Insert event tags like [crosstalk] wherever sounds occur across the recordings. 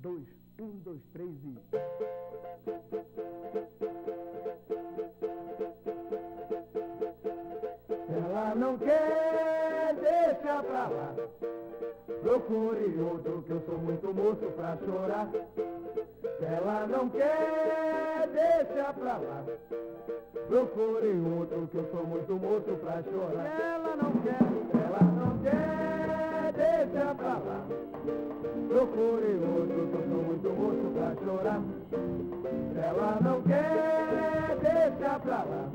dois, um, dois, três e. Ela não quer, deixa pra lá. Procure outro que eu sou muito moço pra chorar. Ela não quer, deixa pra lá. Procure outro que eu sou muito moço pra chorar. Ela não quer, Ela não quer, deixa pra lá. Procure outro que eu sou muito moço pra chorar. Ela não quer, deixa pra lá.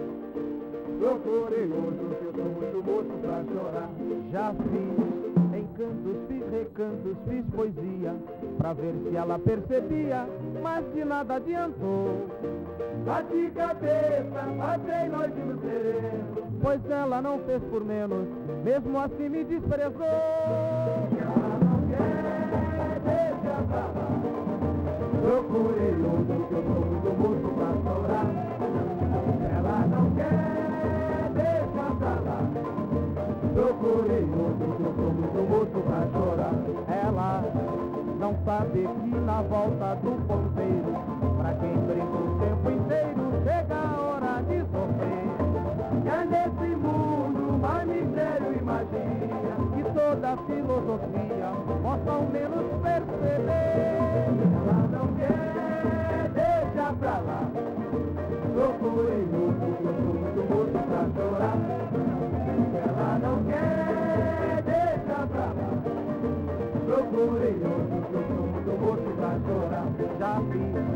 Procure outro que eu sou muito moço pra chorar. já fiz encantos, fiz recantos, fiz poesia, pra ver se ela percebia, mas de nada adiantou. Bati cabeça, passei noite no sereno. Pois ela não fez por menos, mesmo assim me desprezou. Procurei outro que eu sou muito moço pra chorar. Ela não quer, deixa pra lá. Procurei outro que eu sou muito moço pra chorar. Ela não sabe que na volta do ponteiro, pra quem brinca Filosofia possa ao menos perceber. Ela não quer, deixa pra lá. Procurei eu sou muito moço pra chorar. Ela não quer, deixa pra lá. Procurei eu sou muito moço pra chorar. Já fiz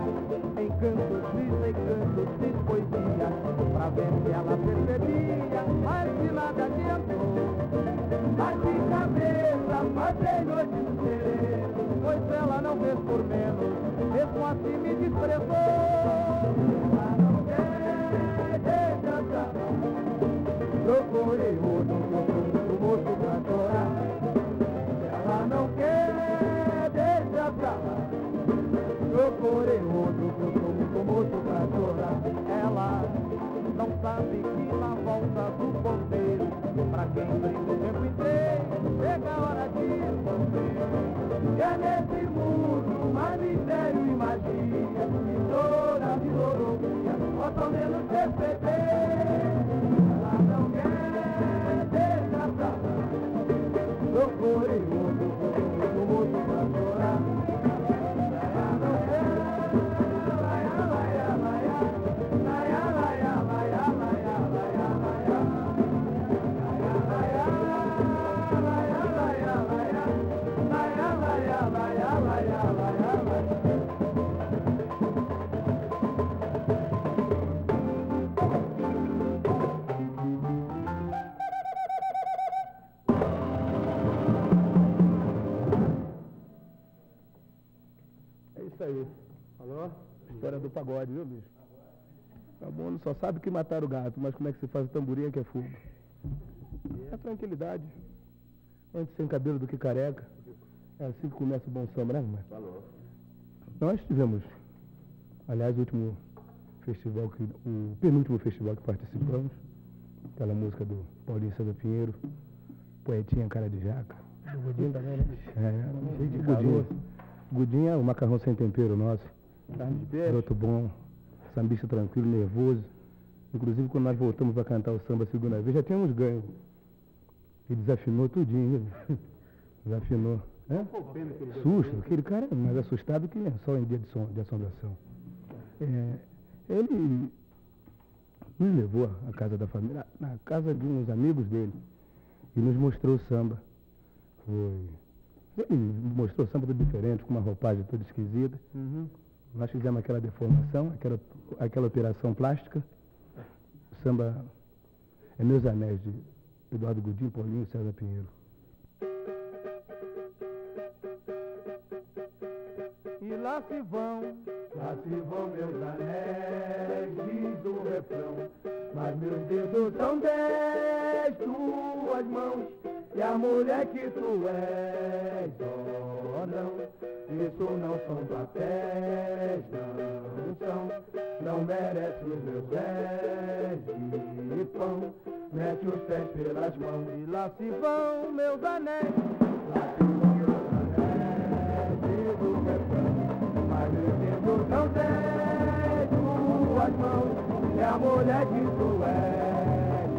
passei noite no sereno. Pois ela não fez por menos, mesmo assim me desprezou. Procurei outro muito moço pra chorar. Ela não quer, deixa pra lá. Procurei outro muito moço pra chorar. Ela não sabe que na volta do ponteiro, pra quem brinca o tempo inteiro, chega a hora de sofrer. E é nesse mundo mais mistério e magia que toda filosofia possa ao menos perceber. Aí. Alô? História do pagode, viu, bicho? Tá bom, não só sabe que mataram o gato, mas como é que se faz o tamborim que é fogo? É tranquilidade. Antes sem cabelo do que careca. É assim que começa o bom samba, né, irmão? Falou. Nós tivemos, aliás, o último festival, que, o penúltimo festival que participamos, aquela música do Paulinho César Pinheiro, Poetinha Cara de Jaca. O Godinho também, né? É, Cheio de Godinho. É o macarrão sem tempero nosso. Carne de peixe. Garoto bom, sambista tranquilo, nervoso. Inclusive, quando nós voltamos para cantar o samba a segunda vez, já tínhamos ganho. E desafinou tudinho? [laughs] Desafinou. É? Susto, aquele cara é mais assustado que só em dia de, som, de assombração. É, ele nos levou à casa da família, na casa de uns amigos dele, e nos mostrou o samba. Foi. Ele mostrou o samba tudo diferente, com uma roupagem toda esquisita. Uhum. Nós fizemos aquela deformação, aquela, aquela operação plástica. O samba é Meus Anéis, de Eduardo Godinho, Paulinho e César Pinheiro. Lá se vão, Lá se vão meus anéis, diz o refrão. Mas meus dedos são dez, tuas mãos. E a mulher que tu és, oh não. Isso não são papéis, não são. Não merece os meus pés de pão. Mete os pés pelas mãos. e lá se vão meus anéis. Mulher tu és.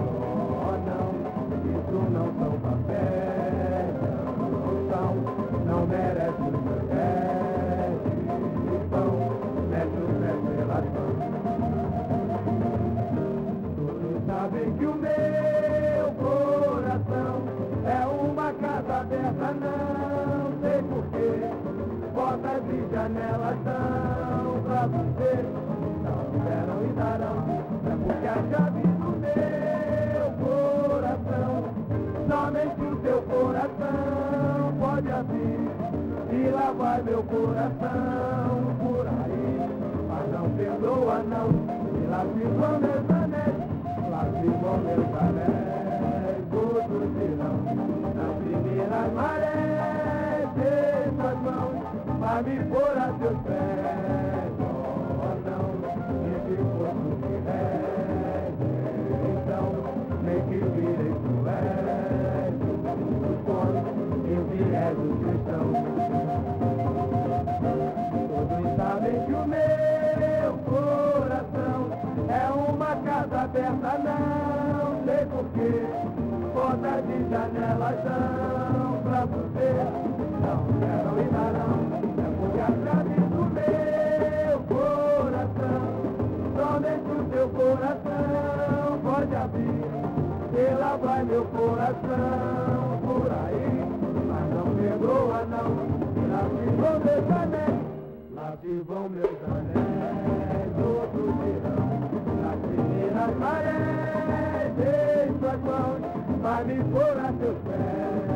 Oh não, isso não são papéis, não são, não merece o meu teste. Então, mete o pé pela Todos sabem que o meu coração é uma casa aberta, não sei porquê. Portas e janelas são somente o teu coração pode abrir. E lá vai meu coração por aí, mas não perdoa não. E lá vão meus anéis, lá vão meus anéis, outros dirão, nas primeiras marés, em suas mãos, vai me pôr a teus pés. Viés os cristãos. Todos sabem que o meu coração é uma casa aberta, não sei porquê. Portas e janelas são pra você, não deram e darão. É porque a chave do meu coração, somente o teu coração pode abrir. E lá vai meu coração perdoa não. Lá se vão meus anéis, lá se vão meus anéis, outros dirão, nas primeiras marés, em suas mãos, vai me pôr a teus pés.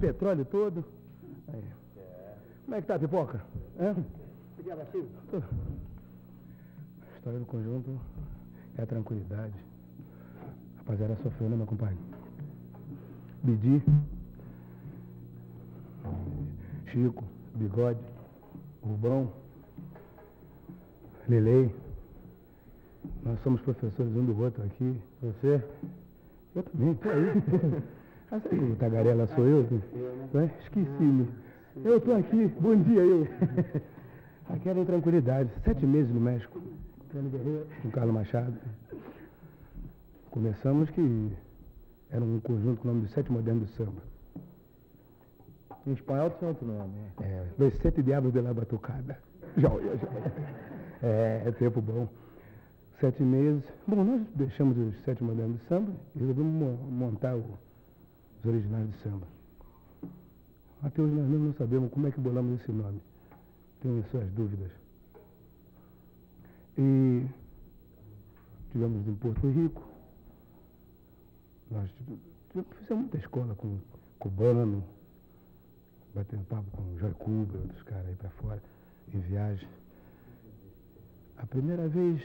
Petróleo todo. Aí. Como é que tá a pipoca? Tô- A história do conjunto é a tranquilidade. Rapaziada sofreu, né, meu compadre? Bidi, Chico, Bigode, Rubão, Lelei. Nós somos professores um do outro aqui. Você? Eu também, tô aí. [laughs] Ah, o tagarela sou eu? Né? Esqueci-me. Eu tô aqui, bom dia eu. [laughs] Aqui era em tranquilidade, sete meses no México. Com Carlos Machado. Começamos que era um conjunto com o nome de Sete Modernos do Samba. Em espanhol tem outro nome. né? É, Los Sete Diabos de la Batucada. [laughs] Joia, joia. É, é tempo bom. Sete meses. Bom, nós deixamos os Sete Modernos do Samba e resolvemos mo- montar o- os originais do samba. Até hoje nós mesmos não sabemos como é que bolamos esse nome. Tenho suas dúvidas. E tivemos em Porto Rico. Nós fizemos muita escola com cubano, batendo papo com o Joy Cuba, outros caras aí pra fora, em viagem. A primeira vez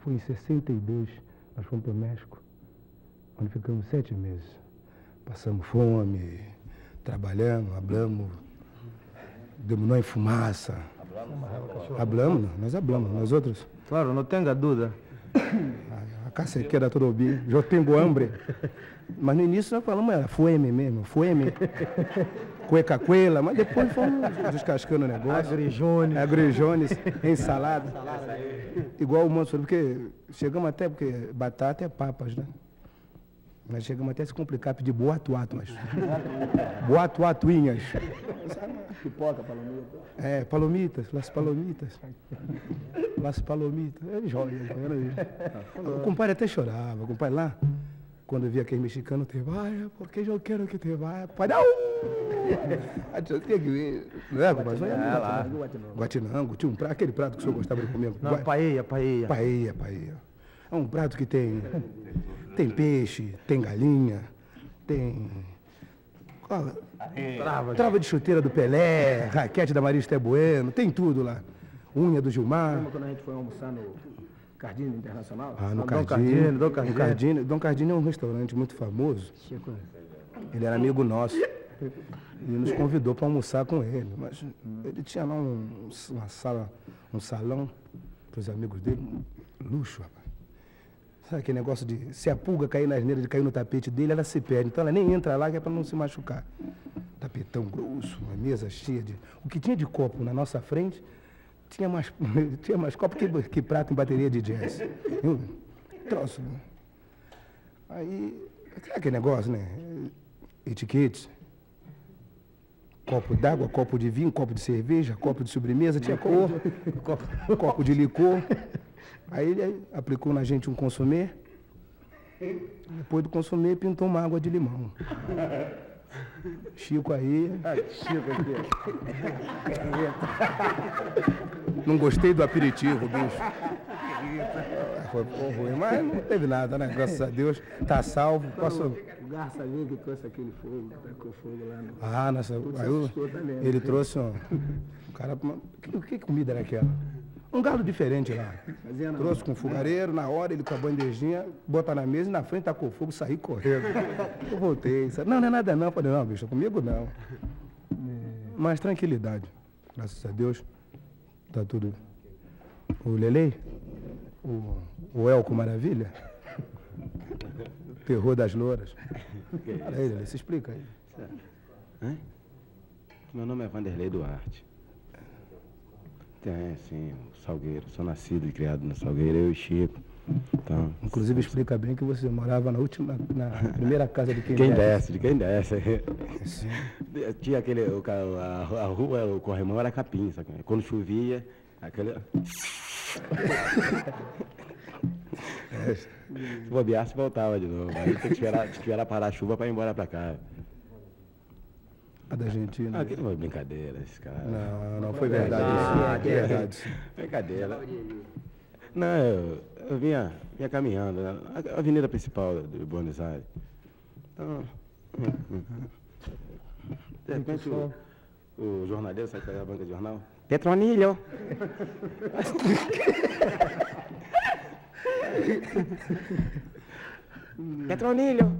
foi em 62, nós fomos para o México, onde ficamos sete meses. Passamos fome, trabalhamos, hablamos, demos nó em fumaça. Hablamos, nós hablamos, nós outros. Claro, não tenha dúvida. A, a cacequeira todo bem, eu tenho hambre. Mas no início nós falamos, era fueme mesmo, fueme, cueca cuela, mas depois fomos descascando o negócio. Agrijone. Agrijones, ensalada. Igual o monstro, porque chegamos até, porque batata é papas, né? Nós chegamos até a se complicar, pedir boatuatuas. [laughs] Boatuatuinhas. Pipoca, palomita. É, palomitas, las palomitas. Las palomitas. É joia, joia. aí. O compadre até chorava, o compadre lá, quando via aquele mexicano, te vai, porque eu quero que te vá. Pai, não! [laughs] Tinha que vir, não é, compadre? É lá. Guatinango, tinha um prato, aquele prato que o senhor gostava de comer. Não, paella, paella. Paella, paella. É um prato que tem, tem peixe, tem galinha, tem... qual- Trava. Trava de chuteira do Pelé, raquete da Maria Esté Bueno, tem tudo lá. Unha do Gilmar. Lembra quando a gente foi almoçar no Cardino Internacional? Ah, no Dom Cardinho. Dom No Cardino. Cardinho. Dom Cardinho é um restaurante muito famoso. Chico. Ele era amigo nosso. E nos convidou para almoçar com ele. Mas ele tinha lá um- uma sala, um salão para os amigos dele. um Luxo, rapaz. Sabe aquele negócio de se a pulga cair na asneira de cair no tapete dele, ela se perde. Então ela nem entra lá que é para não se machucar. Tapetão grosso, uma mesa cheia de. O que tinha de copo na nossa frente tinha mais, [laughs] tinha mais copo que, que prato em bateria de jazz. Viu? Troço. Aí, sabe aquele negócio, né? Etiquetes. Copo d'água, copo de vinho, copo de cerveja, copo de sobremesa, tinha cor, copo, copo de licor. Aí ele aplicou na gente um consumê. Depois do consumê, pintou uma água de limão. Chico aí. Chico aqui. Não gostei do aperitivo, bicho. Foi ruim, mas não teve nada, né? Graças a Deus, tá salvo. Passou. O Garça ali que trouxe aquele fogo, tacou fogo lá no... Ah, nossa, aí o- ele trouxe um. O cara. Que, que comida era aquela? Um galo diferente lá. Fazia Trouxe com fogareiro, na hora ele com a bandejinha, bota na mesa e na frente tacou fogo, saí correndo. Eu voltei. disse, Não, não é nada não. Eu Falei, não, bicho, comigo não. Mas tranquilidade. Graças a Deus. Tá tudo. O Lelei? O, o Elco Maravilha? Terror das louras. Fala aí, Lelei, se explica aí. Meu nome é Vanderlei Duarte. Tem, sim, Salgueiro. Sou nascido e criado no Salgueiro, eu e Chico. Então, Inclusive explica bem que você morava na última, na [laughs] primeira casa de quem, quem desce. desce, de quem desce. Sim. [laughs] Tinha aquele, o, a, a rua, o corrimão era capim, sabe? Quando chovia, aquele... [laughs] Se bobeasse, voltava de novo. Aí tem que esperar, esperar parar a chuva para ir embora para cá. A da Argentina. Ah, aquilo foi brincadeira, esse cara. Não, não foi verdade. Ah, isso. É verdade. sim. Brincadeira. Não, eu, eu vinha, vinha caminhando, né? a avenida principal de Buenos Aires. Então, de repente o, o jornalista, sabe qual é a banca de jornal? Petronilho. [laughs] Petronilho.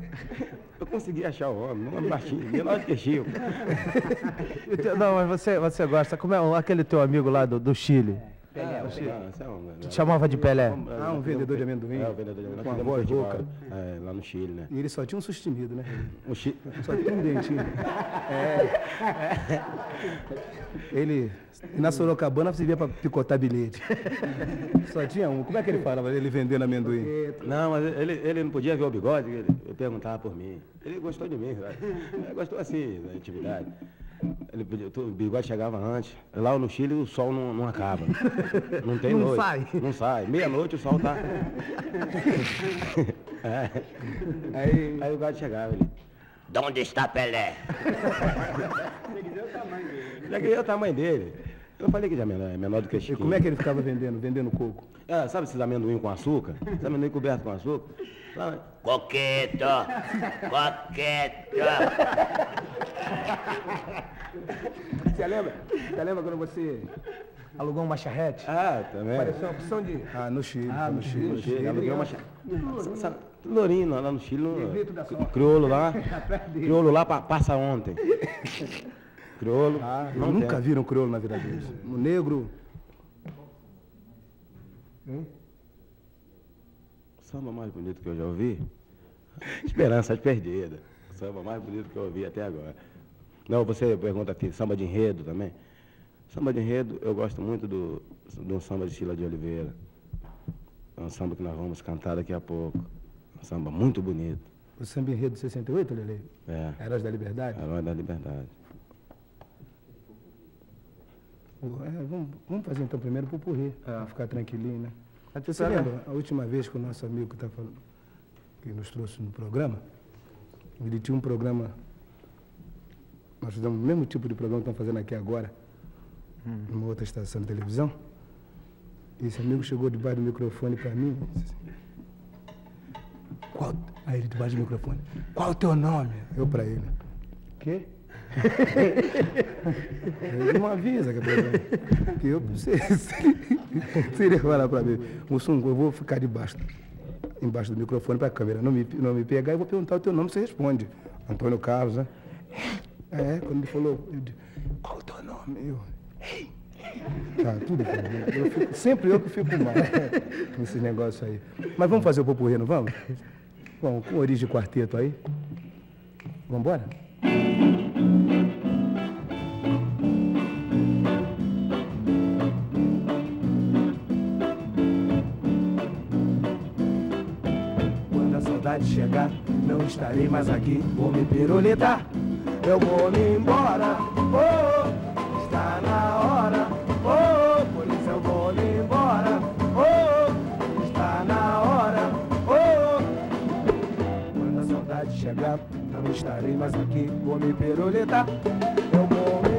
Eu consegui achar o homem, um homem baixinho, menor que Chico. [laughs] Não, mas você, você gosta. Como é o- aquele teu amigo lá do, do Chile? Ah, o Chico, esse é um- Te chamava de Pelé? Ah, um vendedor de amendoim. É, o vendedor de amendoim. Com a voz rouca. É, lá no Chile, né? E ele só tinha um sustenido, né? O Chile, Só tinha um dentinho. É. Ele, na Sorocabana você via para picotar bilhete. Só tinha um. Como é que ele falava, ele vendendo amendoim? Não, mas ele, ele não podia ver o bigode, ele, eu perguntava por mim. Ele gostou de mim, sabe? Ele gostou assim, da intimidade. Ele podia, tu- o bigode chegava antes. Lá no Chile o sol não, não acaba. [laughs] Não tem Não noite. sai. Não sai. Meia-noite o sol tá. [laughs] É. Aí, Aí o gato chegava, ele. De onde está Pelé? [laughs] Já queria o tamanho dele. Eu falei que já é menor, é menor do que e Chiquinho. como é que ele ficava vendendo, vendendo coco? Ah, sabe esses amendoim com açúcar? Esses amendoim coberto com açúcar? Coqueto, coqueto. Você lembra? Você lembra quando você Alugou uma charrete? Ah, também. Pareceu uma opção de. Ah, no Chile. Ah, no Chile. No Chile, aluguei uma... cha- Sa- Lourinho, lá no Chile, no... crioulo lá, [laughs] crioulo lá pa- passa ontem. [laughs] Crioulo, Ah, não nunca tem. viram crioulo na vida deles. O negro. O samba mais bonito que eu já ouvi? [laughs] Esperanças Perdidas. O samba mais bonito que eu ouvi até agora. Não, você pergunta aqui, samba de enredo também? Samba de enredo, eu gosto muito do, do samba de Sila de Oliveira. É um samba que nós vamos cantar daqui a pouco. Um samba muito bonito. O samba enredo 68, Lele? É, Heróis da Liberdade? Herói da Liberdade. É, vamos, vamos fazer então primeiro pro Purri, pra ficar tranquilinho, né? Você Pera- lembra a última vez que o nosso amigo que, tá falando, que nos trouxe no programa, ele tinha um programa, nós fizemos o mesmo tipo de programa que estamos fazendo aqui agora, numa outra estação de televisão. E esse amigo chegou debaixo do microfone para mim e disse assim, qual, aí ele debaixo do microfone, qual o teu nome? Eu para ele, quê? Ele não avisa que, é que eu se, [laughs] se, ele falar para mim, Mussum, eu vou ficar debaixo, embaixo do microfone para a câmera, não me, não me pegar, eu vou perguntar o teu nome, você responde. Antônio Carlos, né? É, quando ele falou, eu disse, qual o teu nome? Eu. Tá, tudo bem. Eu fico, sempre eu que fico mal nesse negócio aí. Mas vamos fazer o popurrí, não vamos? Bom, com origem quarteto aí. Vamos embora? Saudade chegar, não estarei mais aqui. Vou me pirulitar, eu vou me embora. Oh, está na hora. Oh, por isso eu vou me embora. Oh, está na hora. Oh, quando a saudade chegar, não estarei mais aqui. Vou me pirulitar, eu vou me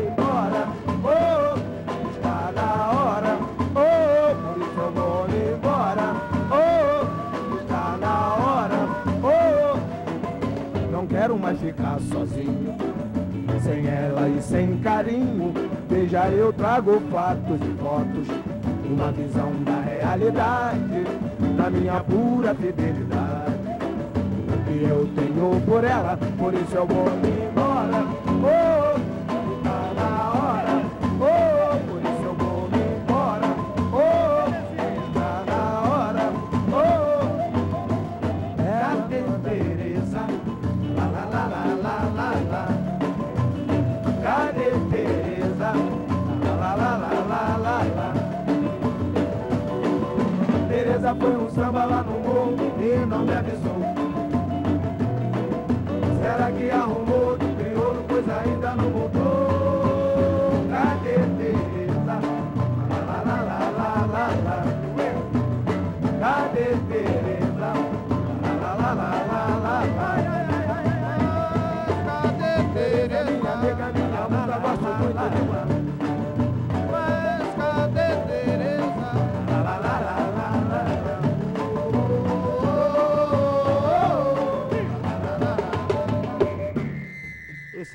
Mais ficar sozinho. Sem ela e sem carinho, veja eu trago fatos e fotos, uma visão da realidade, da minha pura fidelidade. O que eu tenho por ela, por isso eu vou embora. Oh, Foi um samba lá no morro e não me avisou.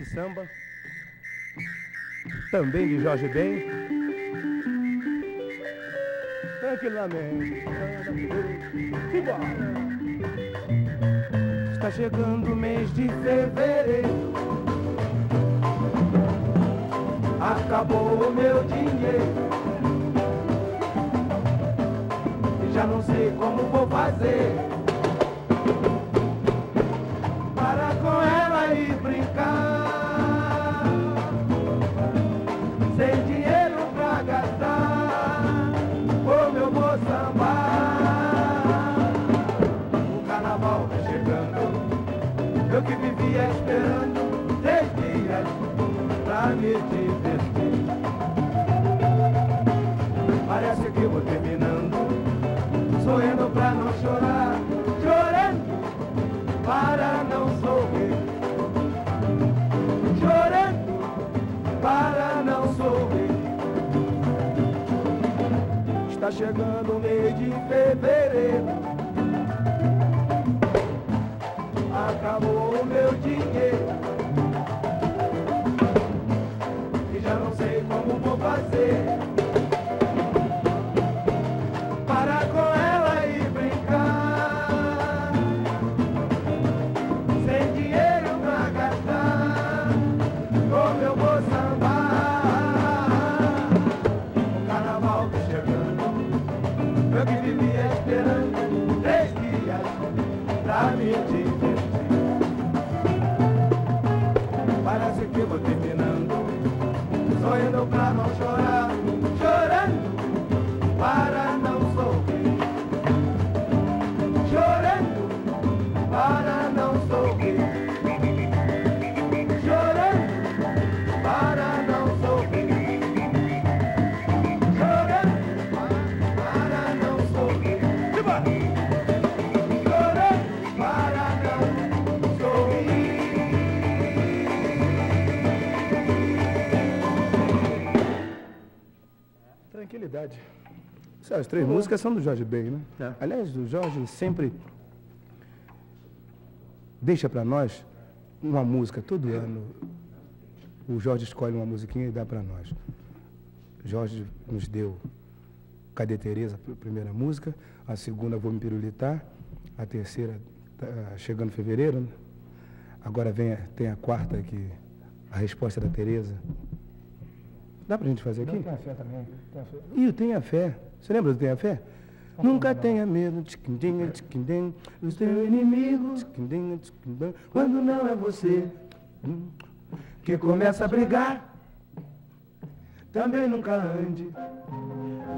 Samba, também de Jorge Ben. Tranquilamente. Simbora. Está chegando o mês de fevereiro. Acabou o meu dinheiro. E já não sei como vou fazer. Para com ela e brincar. Vivia esperando três dias pra me divertir. Parece que vou terminando, sorrindo pra não chorar, chorando para não sorrir, chorando para não sorrir. Está chegando o mês de fevereiro. Acabou o meu dinheiro. Tranquilidade. As três músicas são do Jorge Ben, né? É. Aliás, o Jorge sempre deixa para nós uma música todo ano. O Jorge escolhe uma musiquinha e dá para nós. Jorge nos deu Cadê Tereza, a primeira música, a segunda Vou Me Pirulitar, a terceira tá chegando em fevereiro, né? Agora vem, a- tem a quarta que a resposta da Tereza. Dá pra gente fazer aqui? Tem a fé também. Tem a fé. E o Tenha Fé. Você lembra do Tenha Fé? Nunca tenha medo, tchiquindinha, tchiquindim, do seu inimigo, tchiquindinha, tchiquindim, quando não é você hum, que começa a brigar. Também nunca ande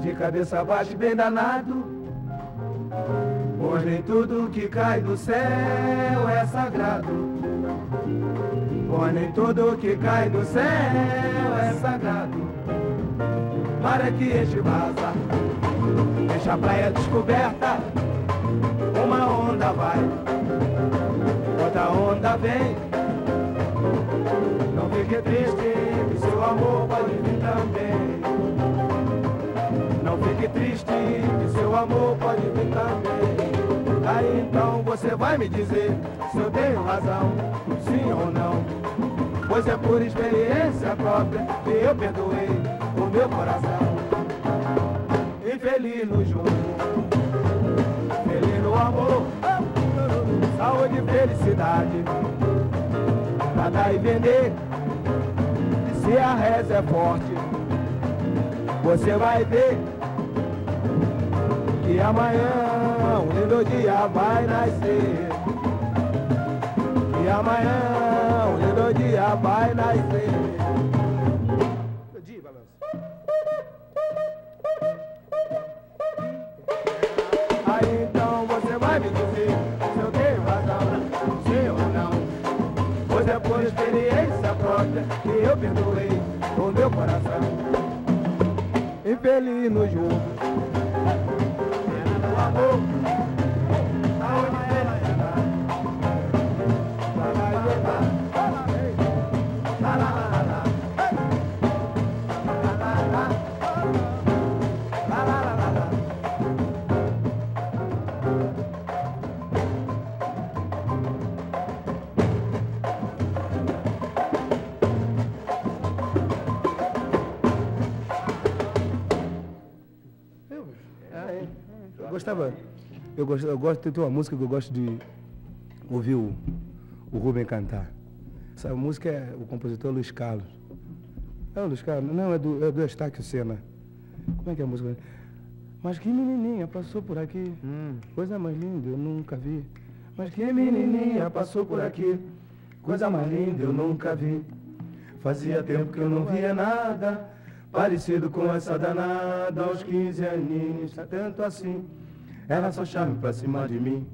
de cabeça baixa e bem danado, pois nem tudo que cai do céu é sagrado. Pois nem tudo que cai do céu é sagrado. Mar é que enche e vaza, deixa a praia descoberta. Uma onda vai, outra onda vem. Não fique triste, que seu amor pode vir também. Não fique triste, que seu amor pode vir também. Aí então você vai me dizer se eu tenho razão, sim ou não. Pois é por experiência própria que eu perdoei o meu coração. Infeliz no jogo, feliz no amor, saúde e felicidade. Pra dar e vender, e se a reza é forte, você vai ver que amanhã um lindo dia vai nascer. Que amanhã dia vai nascer. Aí então você vai me dizer se eu tenho razão, sim ou não. Pois é por experiência própria que eu perdoei o meu coração. Infeliz no jogo, no amor, gostava. Eu gosto, eu gosto, tem uma música que eu gosto de ouvir o, o Rubem cantar. Essa música é o compositor Luiz Carlos. É o Luiz Carlos? Não, é do, é do Estáquio Sena. Como é que é a música? Mas que menininha passou por aqui. Coisa mais linda, eu nunca vi. Mas que menininha passou por aqui. Coisa mais linda, eu nunca vi. Fazia tempo que eu não via nada parecido com essa danada aos 15 aninhos, tanto assim. Ela só chame pra cima de mim.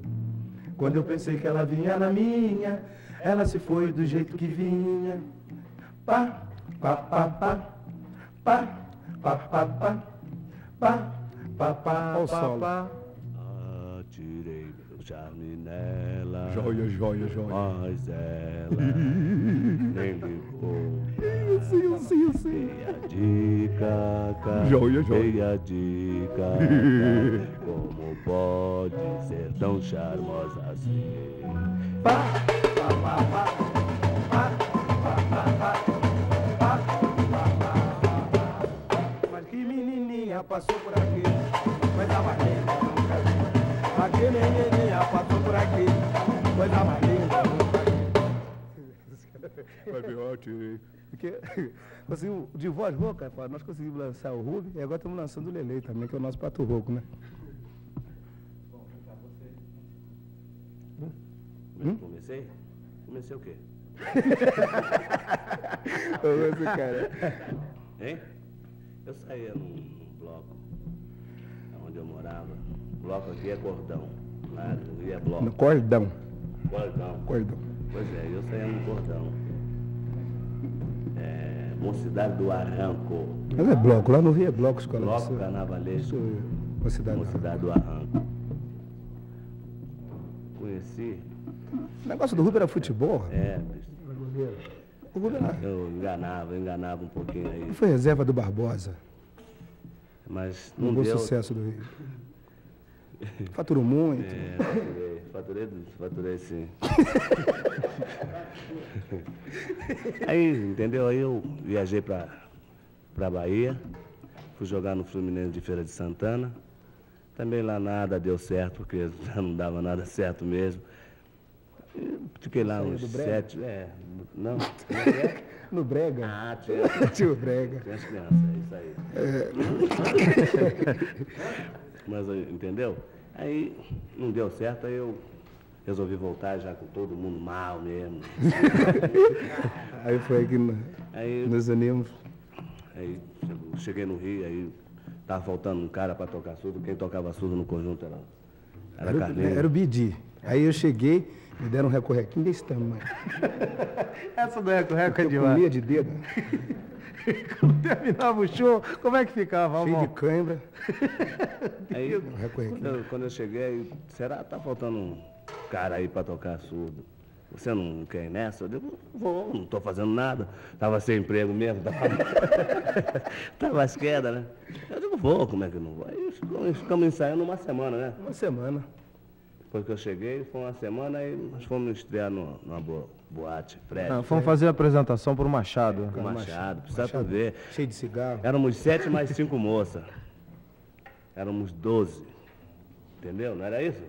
Quando eu pensei que ela vinha na minha, ela se foi do jeito que vinha. Pá, pá, pá, pá, pá, pá, pá, pá, pá, pá, pá, pá, pá. Atirei meu charme nela. Joia, joia, joia. Mas ela nem ligou. Isso, isso, isso. Dei a dica, cara. Joia, joia. Dica. [laughs] cara. Como pode ser tão charmosa assim? Mas que menininha passou por aqui, coisa mais linda eu nunca vi. Mas que menininha passou por aqui, coisa mais linda eu nunca vi. Vai tirei. Porque, [laughs] conseguimos, de voz rouca, nós conseguimos lançar o Rubi e agora estamos lançando o Lelei também, que é o nosso pato rouco, né? Hum? Comecei? Comecei o quê? [laughs] Esse cara. Hein? Eu saía num, num bloco, onde eu morava. Bloco aqui é cordão. Lá Rio é bloco. No cordão, Cordão. cordão. Pois é, eu saía no cordão. É, Mocidade do Arranco. Mas é bloco, lá no Rio é bloco, escola. Bloco Isso- carnavalesco. isso é uma cidade. Mocidade do Arranco. Conheci, O negócio do Rubi era futebol. é, O Rubi era, eu enganava, eu enganava um pouquinho aí. foi reserva do Barbosa. Mas Um não bom deu. sucesso do Rio. Faturou muito. É, faturei, faturei, sim. [laughs] Aí, entendeu? Aí eu viajei pra, pra Bahia, fui jogar no Fluminense de Feira de Santana. Também lá nada deu certo, porque [laughs] já não dava nada certo mesmo. Fiquei lá uns sete. É, não. é [laughs] é? No Brega. Ah, tinha, Tio Brega. tinha as crianças, é isso aí. Mas, eh, entendeu? Aí não deu certo, aí eu resolvi voltar já com todo mundo mal mesmo. [laughs] Aí foi que Aí, nos unimos. aí cheguei no Rio, aí tava faltando um cara para tocar surdo. Quem tocava surdo no conjunto era, era Era, o- Carlinhos. era o Bidi. Aí eu cheguei, me deram um recorrequinho desse tamanho. [laughs] Essa do Eco Reco é Eu demais. comia de dedo, [laughs] Quando terminava o show, como é que ficava, cheio de cãibra. [laughs] Aí, quando, eu, quando eu cheguei, será que tá faltando um cara aí para tocar surdo? Você não quer ir nessa? Eu digo, vou, não estou fazendo nada. Tava sem emprego mesmo, tava, [laughs] tava às quedas, né? Eu digo, vou, como é que não vou? Aí ficamos ensaiando uma semana, né? Uma semana. Depois que eu cheguei, foi uma semana e nós fomos estrear no- numa boa, boate, Fred, Ah, fomos fazer a apresentação pro Machado. com o Machado, precisa Machado, ver. Cheio de cigarro. Éramos sete mais [laughs] cinco moças. Éramos doze. Entendeu? Não era isso?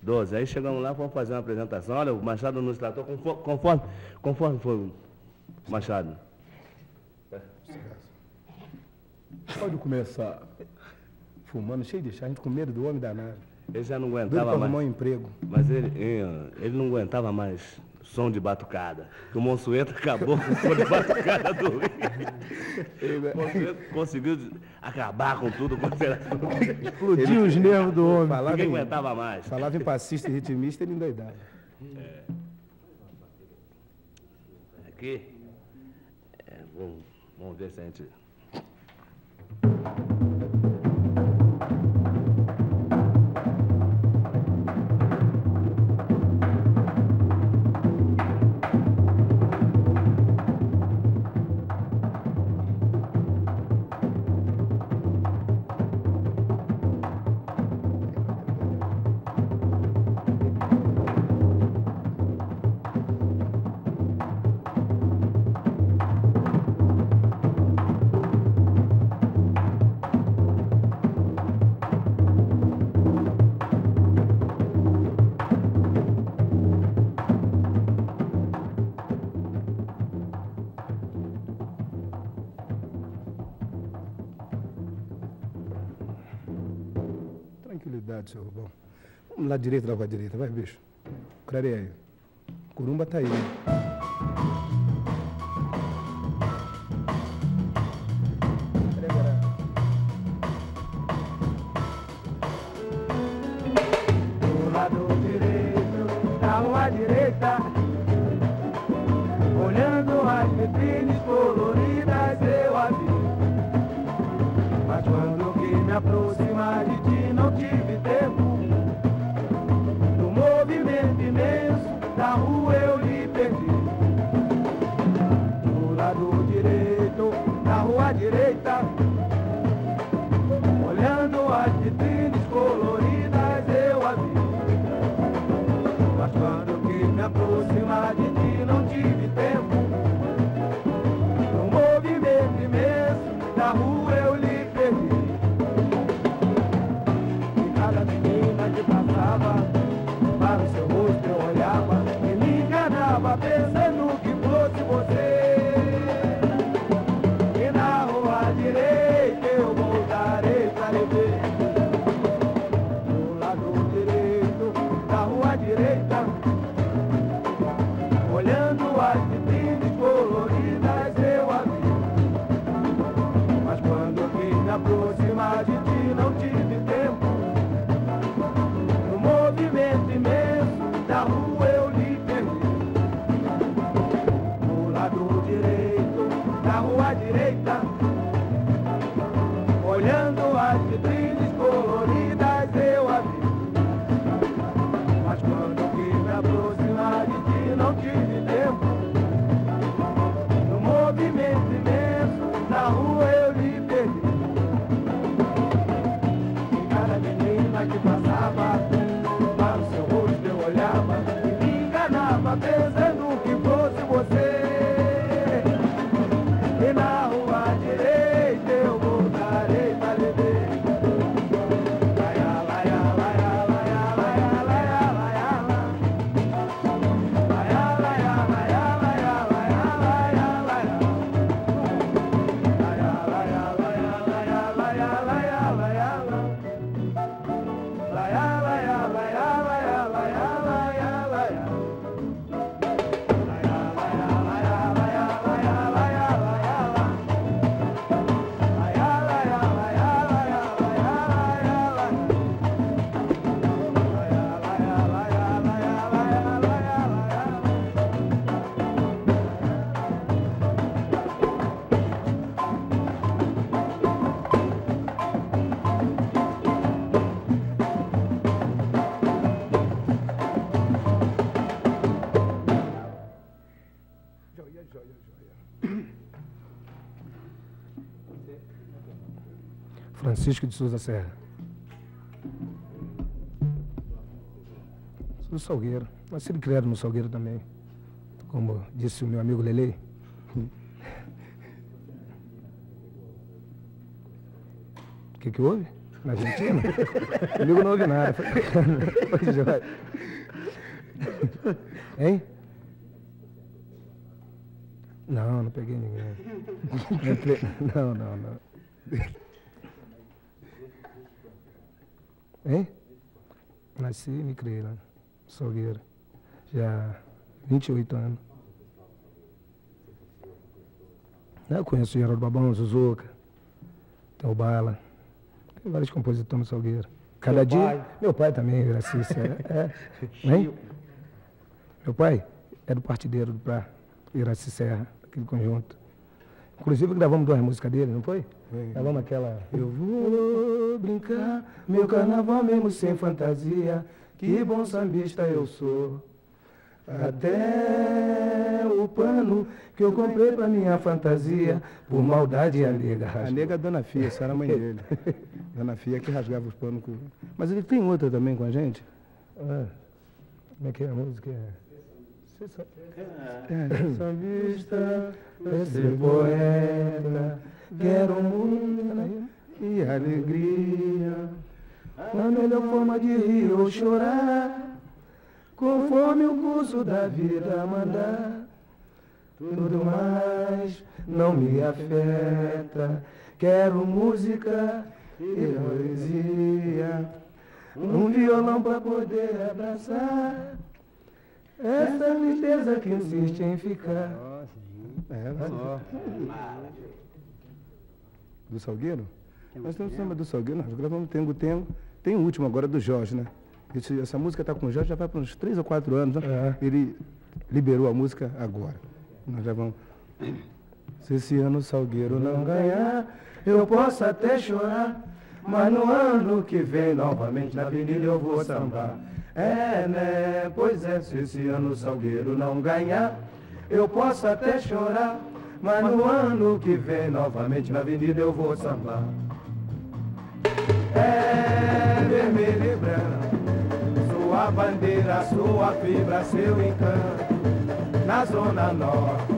Doze. Aí chegamos lá, fomos fazer uma apresentação. Olha, o Machado nos tratou conforme, conforme, conforme foi o Machado. Pode começar fumando, cheio de chá, a gente com medo do homem danado. Ele já não Doido pra aguentava arrumar um mais. emprego. Mas ele, ele não aguentava mais som de batucada. O Monsueto acabou com o som de batucada do Rio. O Monsueto conseguiu acabar com tudo. com Explodiu os nervos do homem. Falava Ninguém em, aguentava mais. falava em passista e ritmista, ele endoidava. Aqui. É, vamos, vamos ver se a gente. Obrigado, Rubão. Vamos lá direita da rua direita, vai, bicho. Clareia aí. Curumba tá aí. do Francisco de Souza Serra. Sou do Salgueiro. Nascido e criado no Salgueiro também. Como disse o meu amigo Lele. O que, que houve? Na Argentina? [laughs] Comigo não houve nada. Joia. Hein? Não, não peguei ninguém. Não, não, não. Hein? Nasci e me criei lá, Salgueiro. Já há 28 anos. Eu conheço o Geraldo Babão, Zuzuca, Bala, tem vários compositores no Salgueiro. Cada Meu dia. pai. Meu pai também, Viracice. É, é. [laughs] Hein? Meu pai é do partideiro do Pra, Iraci Serra, aquele conjunto. Inclusive gravamos duas músicas dele, não foi? Gravamos aquela. Eu vou brincar, meu carnaval mesmo sem fantasia, que bom sambista eu sou. Até o pano que eu comprei pra minha fantasia, por maldade a nega A rasgou. nega é Dona Fia, essa era a mãe [laughs] dele. Dona Fia que rasgava os panos com. Mas ele tem outra também com a gente? Ah, como é que é a música? Você sabe? É, sambista, esse poeta, quero muito e alegria. A melhor forma de rir ou chorar, conforme o curso da vida mandar. Tudo mais não me afeta. Quero música e poesia. um violão pra poder abraçar. Essa tristeza que insiste em ficar. É, só. [laughs] Do Salgueiro? Nós temos samba do Salgueiro, nós gravamos Tengo Tengo. Tem o último agora do Jorge, né? Esse- essa música está com o Jorge já vai para uns três ou quatro anos, né? Ele liberou a música agora. Nós já vamos. Se esse ano o Salgueiro não ganhar, eu posso até chorar. Mas no ano que vem, novamente na avenida eu vou sambar. É, né? Pois é, se esse ano o Salgueiro não ganhar, eu posso até chorar. Mas no ano que vem, novamente na avenida eu vou sambar. É vermelho e branco, sua bandeira, sua fibra, seu encanto. Na zona norte,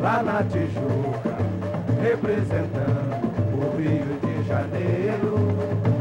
lá na Tijuca, representando o Rio de Janeiro.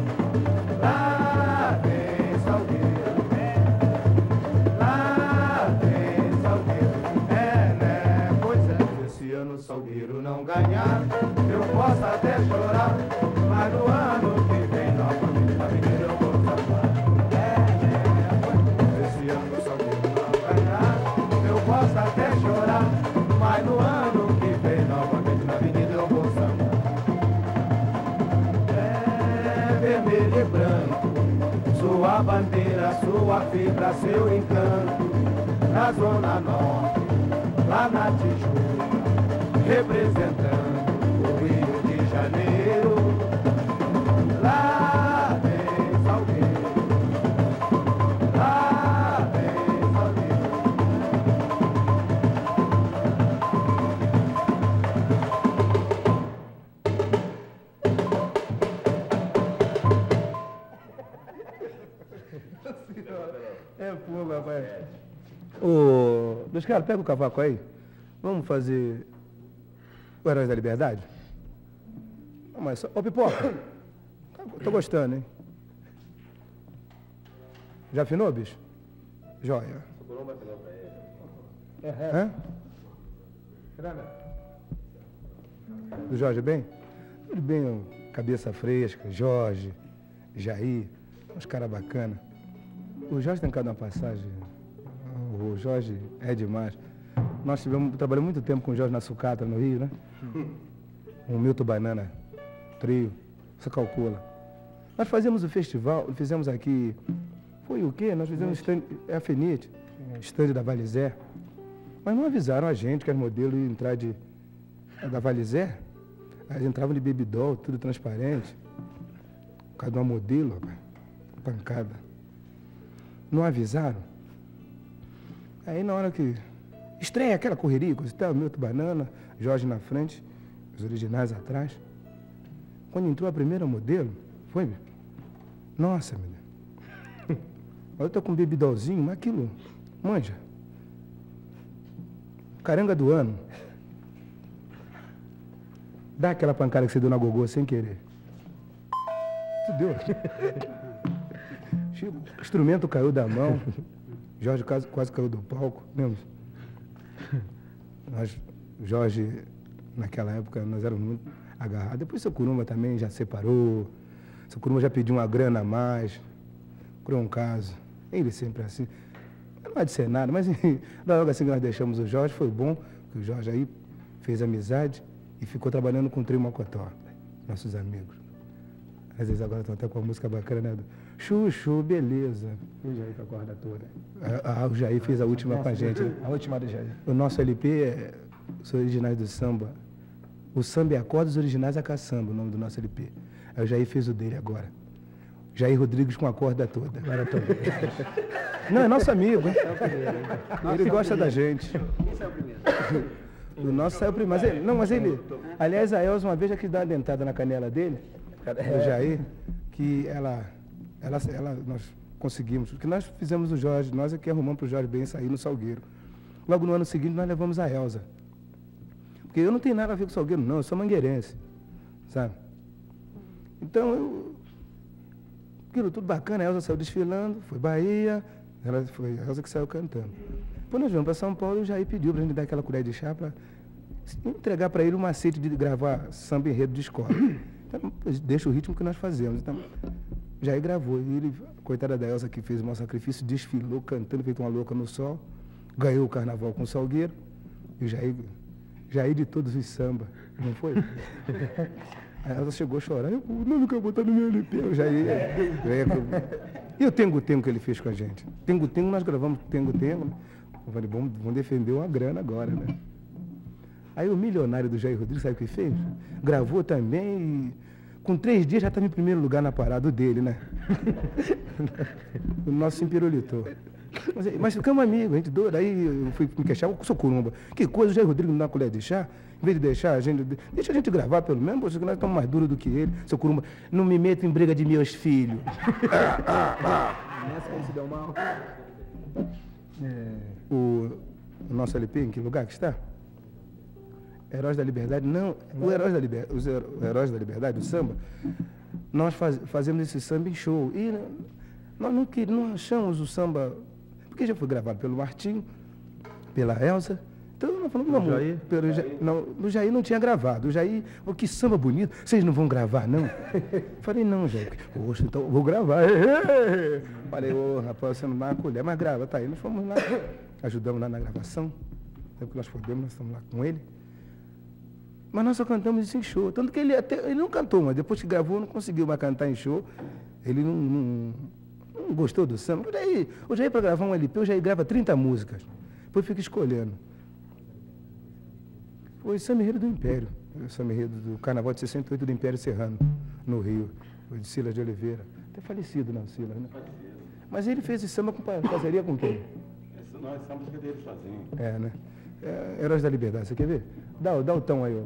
Bandeira, sua fibra, seu encanto. Na zona norte, lá na Tijuca, representando Carlos, pega o cavaco aí. Vamos fazer o Heróis da Liberdade? Não, mas. Ô, Pipoca, tô gostando, hein? Já afinou, bicho? Joia. Hã? Do Jorge bem? Tudo bem, ó, cabeça fresca, Jorge, Jair, uns caras bacanas. O Jorge tem cada uma passagem. O Jorge é demais. Nós tivemos, trabalhamos muito tempo com o Jorge na Sucata, no Rio, né? Um Milton Banana, trio, você calcula. Nós fazíamos o festival, fizemos aqui, foi o quê? Nós fizemos stand, é a Fenite, estande da Valizé. Mas não avisaram a gente que as modelos iam entrar de, da Valizé. Elas entravam de bebidol, tudo transparente. Cada uma modelo, pancada. Não avisaram. Aí na hora que. Estreia aquela correria, coisa e tal, Milton Banana, Jorge na frente, os originais atrás. Quando entrou a primeira modelo, foi, meu? Nossa, menina. [laughs] Olha, eu tô com um bebidolzinho, mas aquilo, manja. Caranga do ano. Dá aquela pancada que você deu na gogô sem querer. Tu deu. [laughs] O instrumento caiu da mão. Jorge quase, quase caiu do palco. Lembra? [laughs] Nós, Jorge, naquela época, nós éramos muito agarrados. Depois seu Curuma também já separou. Seu Curuma já pediu uma grana a mais. Criou um caso. Ele sempre assim. Não há de ser nada, mas [laughs] logo assim que nós deixamos o Jorge, foi bom que o Jorge aí fez amizade e ficou trabalhando com o Trio Mocotó, nossos amigos. Às vezes agora estão até com a música bacana, né? Chuchu, beleza. E o Jair com a corda toda. Ah, ah, o Jair fez a última com a gente. né? A última do Jair. O nosso LP é os originais do samba. O samba é a corda, os originais é a caçamba, o nome do nosso LP. Aí o Jair fez o dele agora. Jair Rodrigues com a corda toda. Não, é nosso amigo, hein? Ele gosta da gente. Esse é o primeiro. O nosso saiu primeiro. Mas ele, não, mas ele. Aliás, a Elza uma vez já quis dar uma dentada na canela dele, do Jair, que ela, ela, ela, nós conseguimos. Porque nós fizemos o Jorge, nós é que arrumamos para o Jorge bem sair no Salgueiro. Logo no ano seguinte nós levamos a Elza. Porque eu não tenho nada a ver com o Salgueiro, não, eu sou mangueirense. Sabe? Então eu. Aquilo tudo bacana, a Elza saiu desfilando, foi Bahia, ela foi a Elza que saiu cantando. Quando nós viemos para São Paulo, o Jair pediu para a gente dar aquela colher de chá para entregar para ele um macete de gravar samba enredo de escola. [coughs] Então, deixa o ritmo que nós fazemos. Então, Jair gravou. E ele, coitada da Elza que fez o maior sacrifício, desfilou cantando, feito uma louca no sol. Ganhou o carnaval com o Salgueiro. E o Jair, Jair de todos os samba, não foi? [laughs] A Elza chegou chorando. Eu não quero botar no meu LP. O Jair. Jair e o Tengo Tengo que ele fez com a gente? Tengo Tengo, nós gravamos Tengo Tengo. Né? Eu falei, vamos, vamos defender uma grana agora, né? Aí o milionário do Jair Rodrigues, sabe o que fez? Gravou também e com três dias já estava em primeiro lugar na parada dele, né? [laughs] o nosso se empirulitou. Mas, mas ficamos amigos, a gente doido. Aí eu fui me queixar, eu sou curumba. Que coisa, o Jair Rodrigues não dá colher de chá? Em vez de deixar a gente. Deixa a gente gravar pelo menos, porque nós estamos mais duros do que ele. Seu curumba, não me meto em briga de meus filhos. [laughs] Nessa aí se deu mal. É, o, o nosso LP, em que lugar que está? Heróis da Liberdade, não, o Heróis da Liberdade, os Her- Heróis da Liberdade, o samba, nós faz, fazemos esse samba em show. E nós não, não achamos o samba, porque já foi gravado pelo Martim, pela Elza. Então nós falamos, vamos. Jair? Pelo, Ja- não, no Jair não tinha gravado. O Jair, oh, que samba bonito, vocês não vão gravar, não? [laughs] Falei, não, Jair. Poxa, então eu vou gravar. [laughs] Falei, ô rapaz, você não dá uma colher, mas grava, tá aí. Nós fomos lá, ajudamos lá na gravação. Sempre que nós podemos, nós estamos lá com ele. Mas nós só cantamos isso em show. Tanto que ele até ele não cantou, mas depois que gravou, não conseguiu mais cantar em show. Ele não, não, não gostou do samba. O Jair, o Jair para gravar um LP, o Jair grava 30 músicas. Depois fica escolhendo. Foi Samba Enredo do Império. O Samba Enredo do Carnaval de 68 do Império Serrano, no Rio. Foi de Silas de Oliveira. Até falecido, não, Silas, né? Mas ele fez esse samba com pa- parceria com quem? Esse não, essa música dele sozinho. É, né? É, Heróis da Liberdade, você quer ver? Dá, o- dá o tom aí, ó.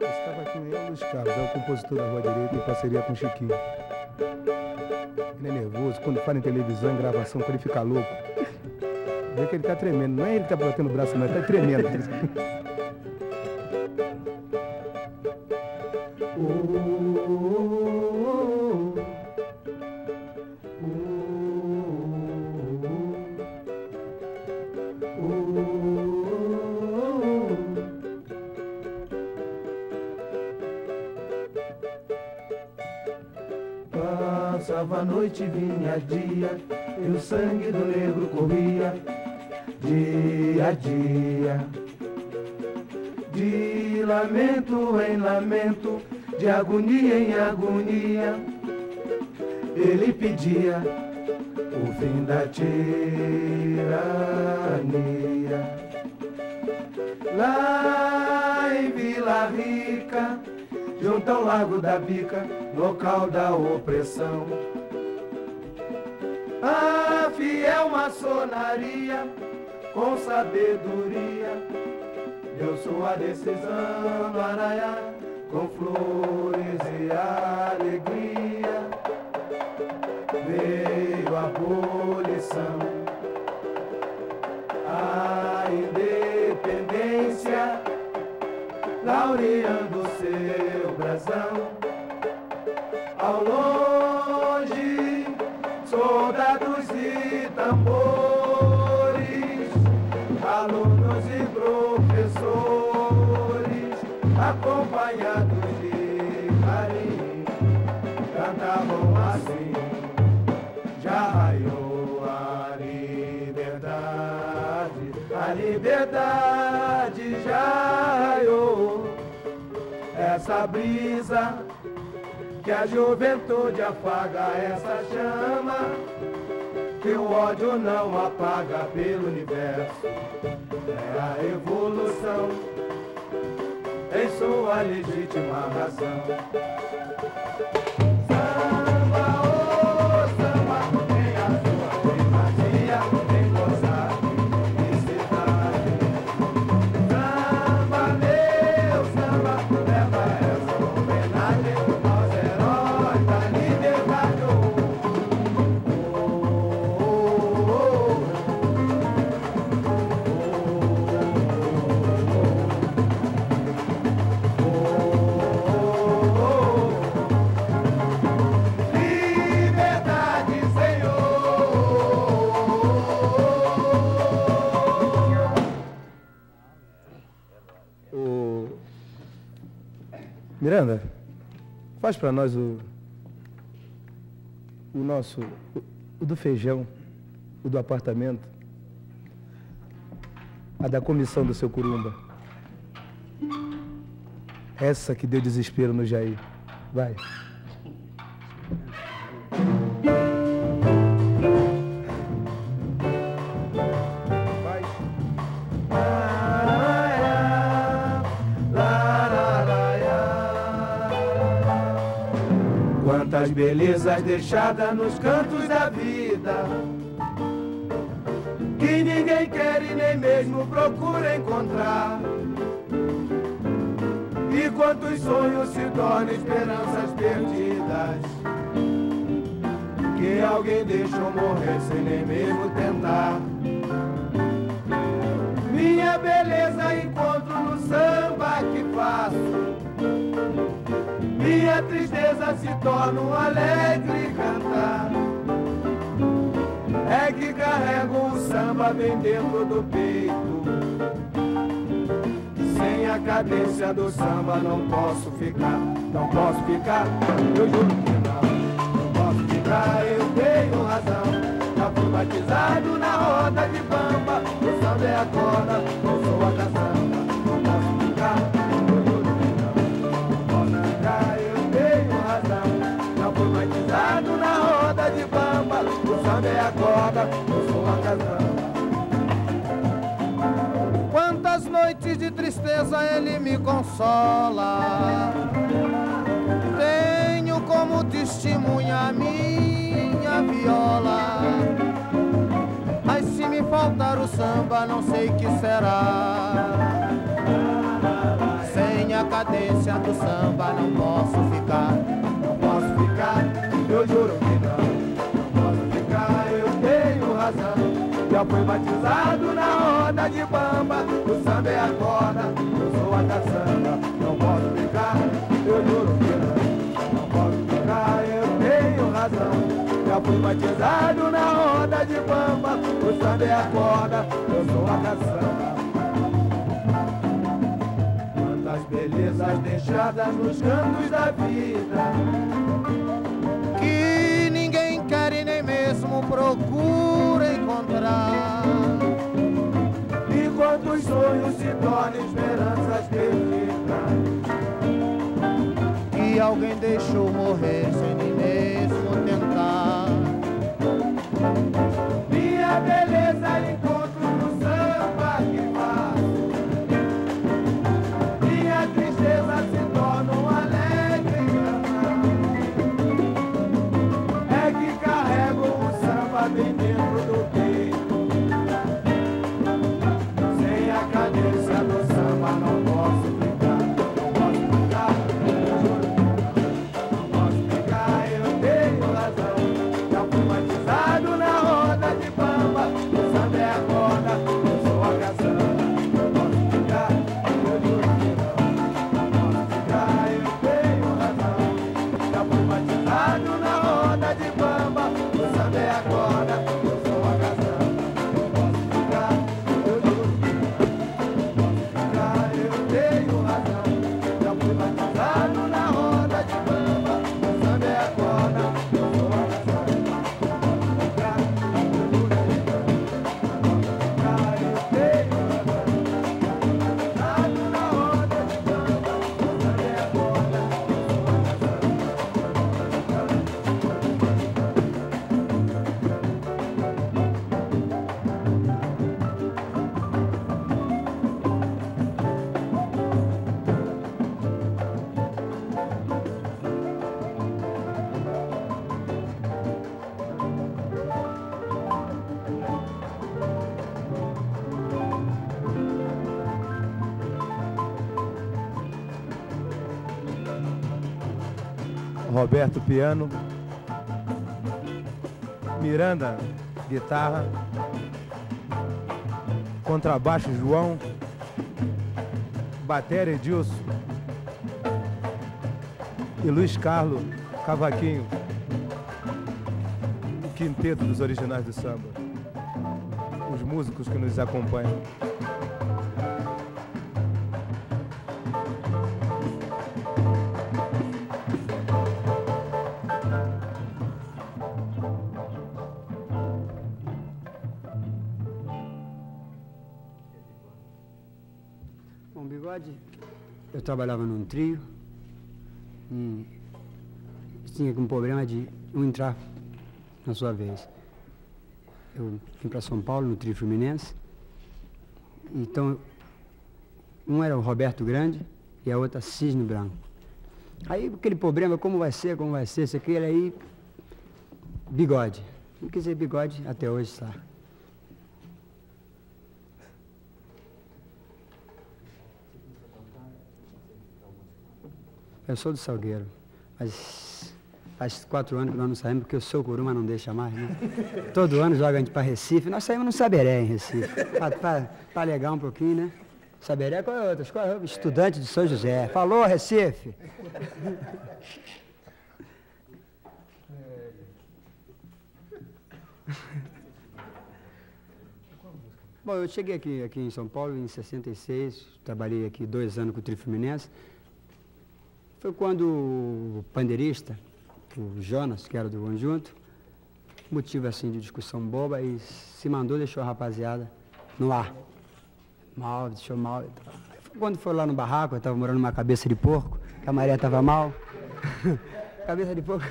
Estava aqui o Luiz Carlos, é o compositor da Rua Direita em parceria com o Chiquinho. Ele é nervoso, quando fala em televisão, em gravação, quando ele fica louco. Vê que ele tá tremendo. Não é ele que tá batendo o braço, não, ele tá tremendo. [laughs] noite, vinha dia, e o sangue do negro corria, dia a dia. De lamento em lamento, de agonia em agonia, ele pedia o fim da tirania. Lá em Vila Rica, junto ao Largo da Bica, local da opressão. A fiel maçonaria, com sabedoria, deu sua decisão no Araiá, com flores e alegria. Veio a abolição, a independência, laureando seu brasão. Ao longe, e professores, acompanhados de carinho, cantavam assim. Já raiou a liberdade, a liberdade já raiou. Essa brisa que a juventude apaga essa chama, que o ódio não apaga pelo universo. É a evolução em sua legítima razão. Miranda, Faz para nós o, o nosso, o, o do feijão, o do apartamento, a da comissão do seu curumba. Essa que deu desespero no Jair. Vai. Quantas belezas deixadas nos cantos da vida Que ninguém quer e nem mesmo procura encontrar. E quantos sonhos se tornam esperanças perdidas Que alguém deixou morrer sem nem mesmo tentar. Minha beleza encontro minha tristeza se torna um alegre cantar. É que carrego o samba bem dentro do peito. Sem a cadência do samba não posso ficar, não posso ficar, eu juro que não. Não posso ficar, eu tenho razão. Já fui batizado na roda de bamba, o samba é a corda, eu sou a canção. Eu sou a canção. Quantas noites de tristeza ele me consola. Tenho como testemunha minha viola. Mas se me faltar o samba, não sei que será. Sem a cadência do samba, não posso ficar. Não posso ficar, eu juro Já fui batizado na roda de bamba. O samba é a corda, eu sou a caçamba. Não posso ficar, eu juro que não. Não posso ficar, eu tenho razão. Já fui batizado na roda de bamba. O samba é a corda, eu sou a caçamba. Quantas belezas deixadas nos cantos da vida. Que ninguém quer e nem mesmo procura sonhos se tornam esperanças perdidas. Que alguém deixou morrer sem nem Roberto piano, Miranda guitarra, contrabaixo João, bateria Edilson. E Luiz Carlos cavaquinho, o quinteto dos originais do samba, os músicos que nos acompanham. Trabalhava num trio e tinha um problema de um entrar na sua vez. Eu vim para São Paulo no trio Fluminense. Então, um era o Roberto Grande e a outra Cisne Branco. Aí aquele problema, como vai ser, como vai ser, você queira aí, bigode. Não quis dizer bigode, até hoje está. Eu sou do Salgueiro, mas faz quatro anos que nós não saímos porque o seu Curuma não deixa mais, né? [laughs] Todo ano joga a gente para Recife, nós saímos no Saberé em Recife, para alegar um pouquinho, né? Saberé qual é outra? Escola, estudante de São José. Falou, Recife! [laughs] Bom, eu cheguei aqui, aqui em São Paulo em 66, trabalhei aqui dois anos com o Tri Fluminense. Foi quando o pandeirista, o Jonas, que era do conjunto, motivo assim de discussão boba, e se mandou, deixou a rapaziada no ar. Mal, deixou mal. Quando foi lá no barraco, eu estava morando numa cabeça de porco, que a maré estava mal. [laughs] cabeça de porco.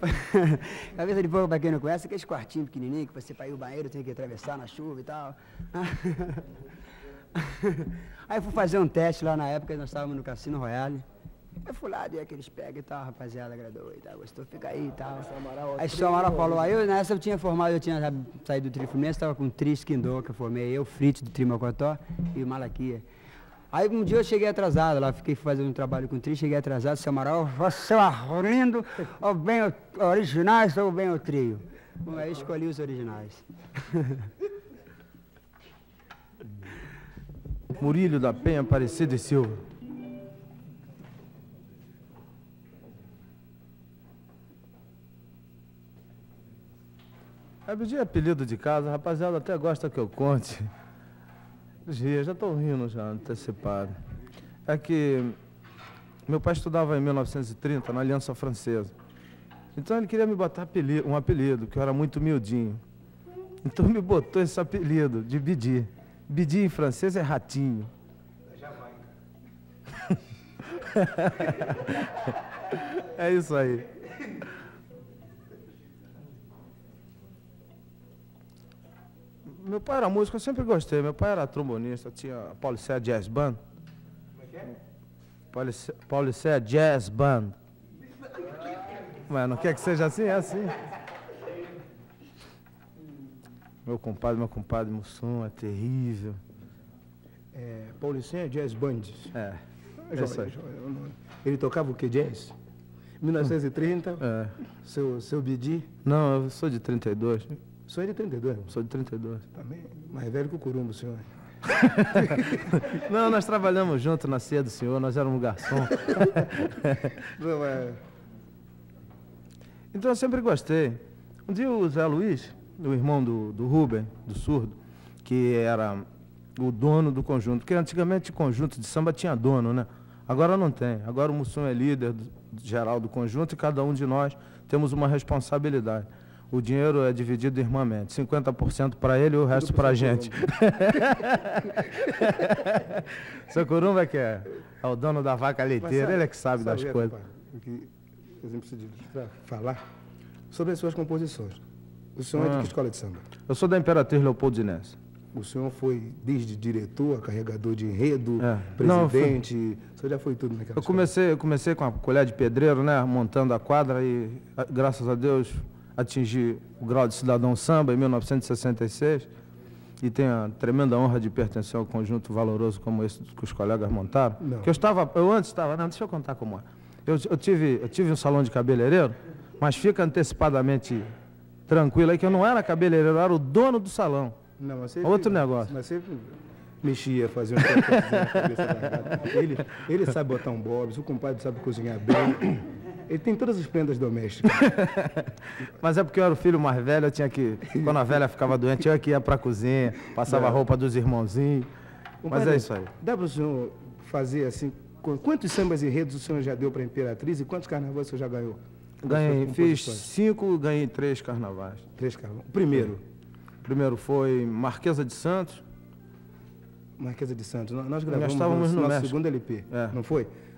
[laughs] cabeça de porco, para quem não conhece, aqueles quartinhos pequenininhos que você para ir ao banheiro tem que atravessar na chuva e tal. [laughs] Aí fui fazer um teste lá na época, nós estávamos no Cassino Royale. Eu fui lá, dei aqueles pega e tal, rapaziada, agradou e tal, gostou, fica aí e tal. Aí o Amaral falou, aí eu, nessa eu tinha formado, eu tinha saído do Tri Fluminense, estava com o Tri Esquindô, que eu formei, eu, Fritz do Tri Mocotó e o Malaquia. Aí um dia eu cheguei atrasado, lá fiquei fazendo um trabalho com o Tri, cheguei atrasado, seu Amaral, você é lindo, ou bem originais ou bem o trio. Bom, aí escolhi os originais. [laughs] Murílio da Penha Aparecido e Silva. É pedir apelido de casa, rapaziada até gosta que eu conte. Gia, já estou rindo já, antecipado. É que meu pai estudava em 1930 na Aliança Francesa. Então ele queria me botar apelido, um apelido, que eu era muito miudinho. Então me botou esse apelido de Bidi. Bidi em francês é ratinho. [laughs] é isso aí. Meu pai era músico, eu sempre gostei. Meu pai era trombonista, tinha a Paulicéia Jazz Band. Como é que é? Paulicéia Jazz Band. Mas não quer que seja assim? É assim. Meu compadre, meu compadre Mussum é terrível. É, Paulicéia Jazz Band. É. É isso aí. Ele tocava o que jazz? 1930? É. Seu, seu Bidi? Não, eu sou de 32. O senhor é de 32? Sou de 32. Também mais velho que o Curumbo, o senhor. [laughs] Não, nós trabalhamos junto na ceia do senhor, nós éramos garçom. [laughs] Não, é... Então eu sempre gostei. Um dia o Zé Luiz, o irmão do, do Ruben, do surdo, que era o dono do conjunto, porque antigamente o conjunto de samba tinha dono, né? Agora não tem. Agora o Mussum é líder do, geral do conjunto e cada um de nós temos uma responsabilidade o dinheiro é dividido irmãmente. 50% para ele e o resto para a gente. [laughs] Seu Curumba que é, é o dono da vaca leiteira, ele é que sabe, sabe das coisas. O que a gente precisa falar sobre as suas composições. O senhor é de que ah. escola de samba? Eu sou da Imperatriz Leopoldinense. O senhor foi desde diretor, carregador de enredo, é. presidente, Não, o senhor já foi tudo naquela eu comecei, eu comecei com a colher de pedreiro, né, montando a quadra e, graças a Deus, atingi o grau de cidadão samba em 1966 e tenho a tremenda honra de pertencer ao conjunto valoroso como esse que os colegas montaram. Não. Que eu estava, eu antes estava, não, deixa eu contar como é. Eu, eu, tive, eu tive um salão de cabeleireiro, mas fica antecipadamente tranquilo aí que eu não era cabeleireiro, eu era o dono do salão. Não, mas Outro negócio. Mas você mexia, fazia um na cabeça da ele, ele sabe botar um bobs, o compadre sabe cozinhar bem. Ele tem todas as prendas domésticas. [laughs] Mas é porque eu era o filho mais velho, eu tinha que. Quando a velha ficava doente, eu que ia para a cozinha, passava a roupa dos irmãozinhos. Mas é isso aí. Dá para o senhor fazer assim. Quantos sambas e redes o senhor já deu para Imperatriz e quantos carnavais o senhor já ganhou? Ganhei, fiz cinco, ganhei três carnavais. Três carnavais. O primeiro? O primeiro foi Marquesa de Santos, Marquesa de Santos. Nós, nós gravamos estávamos no no nosso México. segundo LP, É. não foi?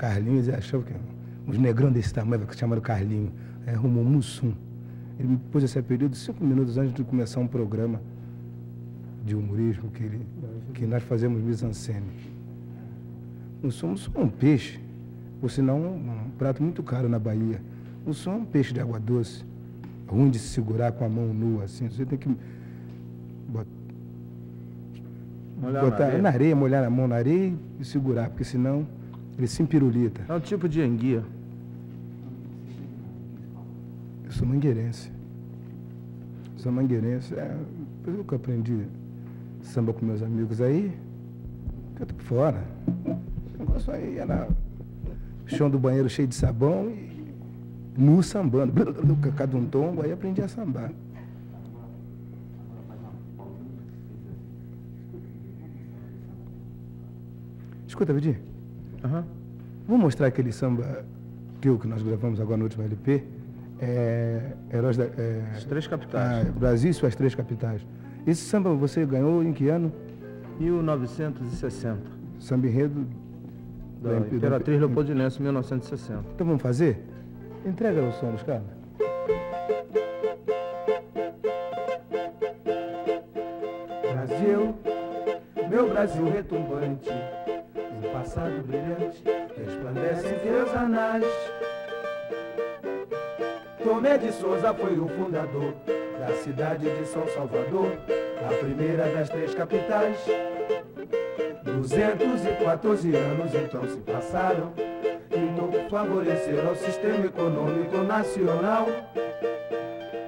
Programa. E que Carlinhos, Carlinhos, os negrão desse tamanho, que chamaram Carlinho, é rumo Mussum. Ele me pôs esse apelido cinco minutos antes de começar um programa de humorismo que, ele, que nós fazemos mise-en-scène. Mussum, Mussum é um peixe, por sinal um, um prato muito caro na Bahia. Mussum é um peixe de água doce, ruim de se segurar com a mão nua, assim. Você tem que bot- Molhar botar na areia. na areia, molhar a mão na areia e segurar, porque senão ele se empirulita. É um tipo de enguia. Eu sou mangueirense. Sou mangueirense. É, depois que eu aprendi samba com meus amigos aí, eu tô por fora. O negócio aí era chão do banheiro cheio de sabão e nu sambando. [laughs] Cada um tombo, aí aprendi a sambar. Escuta, Vidinho. Aham. Vamos mostrar aquele samba que, o que nós gravamos agora no último LP. É, Heróis da, é, As três capitais. ah, Brasil e suas três capitais. Esse samba você ganhou em que ano? 1960. Samba enredo Da da- Imperatriz Leopoldinense, 1960. Então vamos fazer? Entrega o som caras. Brasil, meu Brasil retumbante, um passado brilhante, resplandece em teus anais. Tomé de Souza foi o fundador da cidade de São Salvador, a primeira das três capitais. 214 anos então se passaram, então favorecer ao sistema econômico nacional.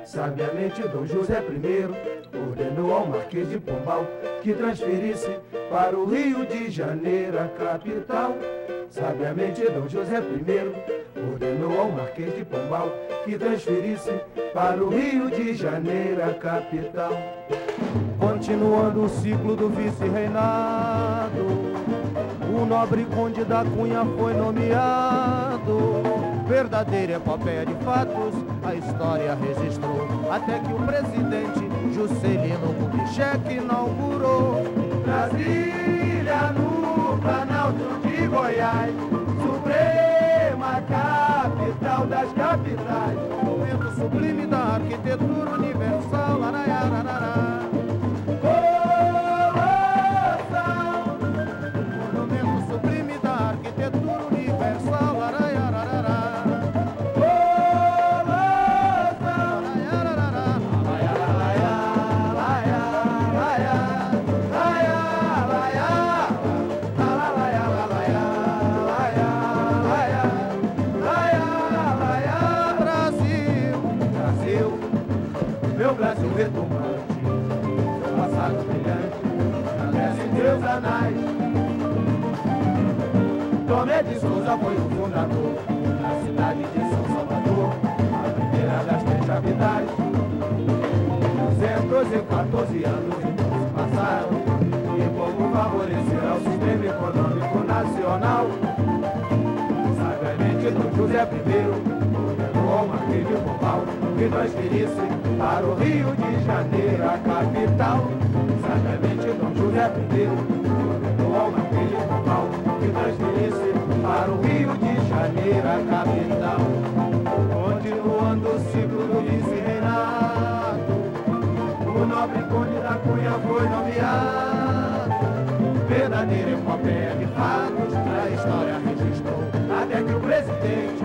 Sabiamente Dom José I ordenou ao Marquês de Pombal que transferisse para o Rio de Janeiro a capital. Sabiamente Dom José I ordenou ao Marquês de Pombal que transferisse para o Rio de Janeiro a capital. Continuando o ciclo do vice-reinado, o nobre conde da Cunha foi nomeado. Verdadeira epopeia de fatos, a história registrou. Até que o presidente Juscelino Kubitschek inaugurou. Brasília no Planalto de Goiás, Suprema capital das capitais. Momento sublime da arquitetura universal. Araiararará. De Souza foi o fundador da cidade de São Salvador, a primeira das três capitais. 214 anos se passaram, e como favorecer ao sistema econômico nacional. Sabiamente Dom José I ordenou ao Marquês de Pombal que transferisse para o Rio de Janeiro a capital. Sabiamente Dom José I ordenou ao Marquês de Pombal que transferisse para o Rio de Janeiro a capital. Continuando o ciclo do vice-reinado, o nobre conde da Cunha foi nomeado. Verdadeira epopeia de fatos, a história registrou. Até que o presidente